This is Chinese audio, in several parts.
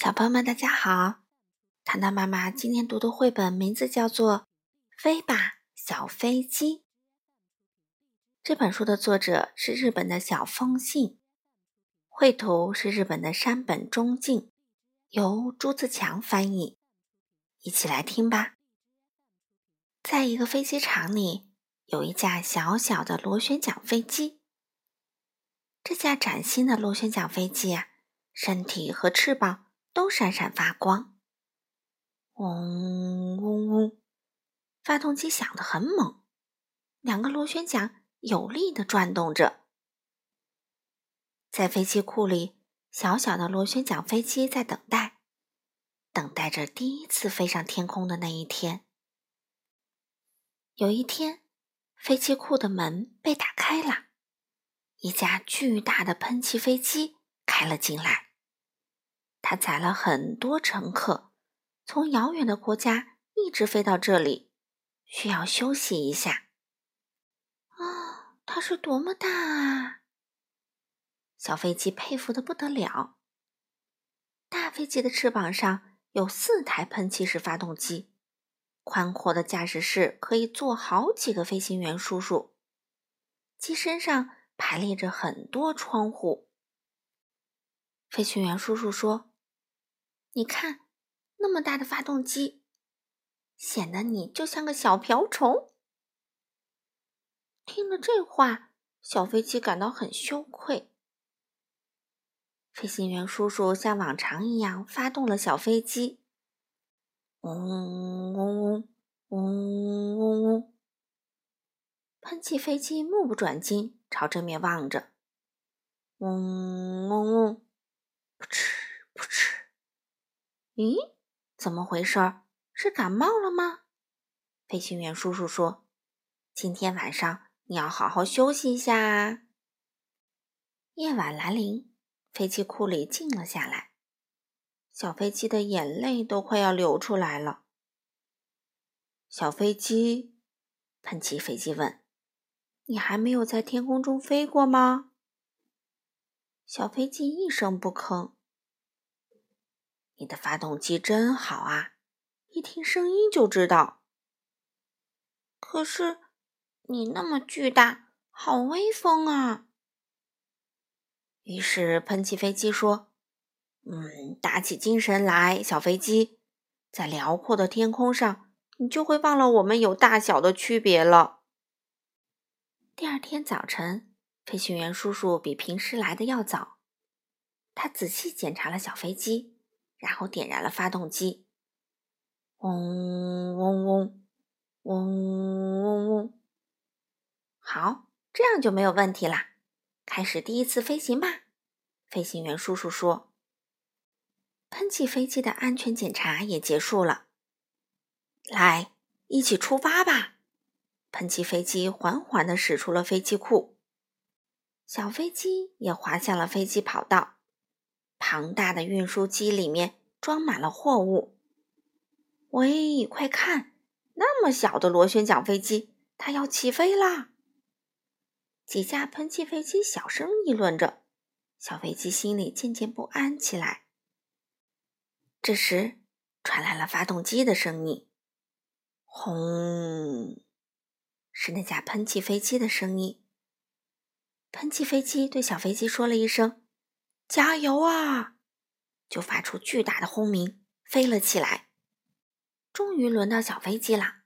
小朋友们，大家好！糖糖妈妈今天读的绘本名字叫做《飞吧，小飞机》。这本书的作者是日本的小风信，绘图是日本的山本忠敬，由朱自强翻译。一起来听吧。在一个飞机场里，有一架小小的螺旋桨飞机。这架崭新的螺旋桨飞机啊，身体和翅膀。都闪闪发光，嗡嗡嗡，发动机响得很猛，两个螺旋桨有力的转动着。在飞机库里，小小的螺旋桨飞机在等待，等待着第一次飞上天空的那一天。有一天，飞机库的门被打开了，一架巨大的喷气飞机开了进来。他载了很多乘客，从遥远的国家一直飞到这里，需要休息一下。啊，它是多么大啊！小飞机佩服的不得了。大飞机的翅膀上有四台喷气式发动机，宽阔的驾驶室可以坐好几个飞行员叔叔。机身上排列着很多窗户。飞行员叔叔说。你看，那么大的发动机，显得你就像个小瓢虫。听了这话，小飞机感到很羞愧。飞行员叔叔像往常一样发动了小飞机，嗡嗡嗡嗡嗡嗡，喷气飞机目不转睛朝这面望着，嗡嗡嗡，噗嗤噗嗤。咦，怎么回事？是感冒了吗？飞行员叔叔说：“今天晚上你要好好休息一下。”啊夜晚来临，飞机库里静了下来，小飞机的眼泪都快要流出来了。小飞机，喷气飞机问：“你还没有在天空中飞过吗？”小飞机一声不吭。你的发动机真好啊！一听声音就知道。可是你那么巨大，好威风啊！于是喷气飞机说：“嗯，打起精神来，小飞机，在辽阔的天空上，你就会忘了我们有大小的区别了。”第二天早晨，飞行员叔叔比平时来的要早，他仔细检查了小飞机。然后点燃了发动机，嗡嗡嗡，嗡嗡嗡。好，这样就没有问题啦。开始第一次飞行吧，飞行员叔叔说。喷气飞机的安全检查也结束了。来，一起出发吧！喷气飞机缓缓地驶出了飞机库，小飞机也滑向了飞机跑道。庞大的运输机里面装满了货物。喂，快看，那么小的螺旋桨飞机，它要起飞啦！几架喷气飞机小声议论着，小飞机心里渐渐不安起来。这时，传来了发动机的声音：“轰！”是那架喷气飞机的声音。喷气飞机对小飞机说了一声。加油啊！就发出巨大的轰鸣，飞了起来。终于轮到小飞机了。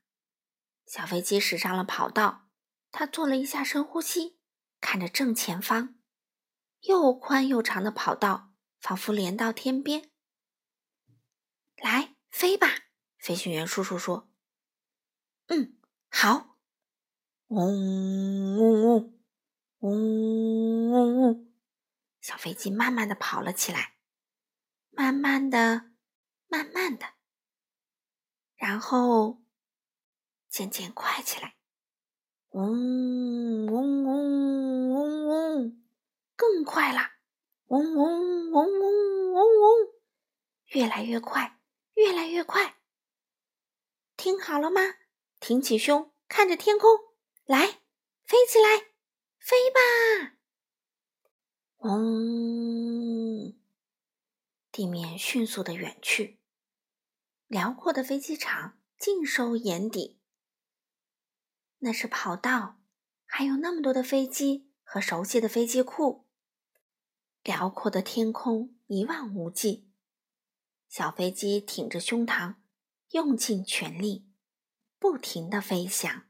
小飞机驶上了跑道，它做了一下深呼吸，看着正前方，又宽又长的跑道，仿佛连到天边。来，飞吧！飞行员叔叔说。嗯，好。嗡嗡嗡，嗡嗡嗡。小飞机慢慢的跑了起来，慢慢的，慢慢的，然后渐渐快起来，嗡嗡嗡嗡嗡，更快了，嗡嗡嗡嗡嗡嗡，越来越快，越来越快。听好了吗？挺起胸，看着天空，来，飞起来，飞吧！嗡！地面迅速的远去，辽阔的飞机场尽收眼底。那是跑道，还有那么多的飞机和熟悉的飞机库。辽阔的天空一望无际，小飞机挺着胸膛，用尽全力，不停地飞翔。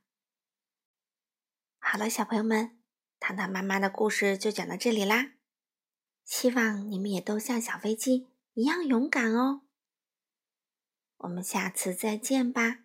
好了，小朋友们，糖糖妈妈的故事就讲到这里啦。希望你们也都像小飞机一样勇敢哦。我们下次再见吧。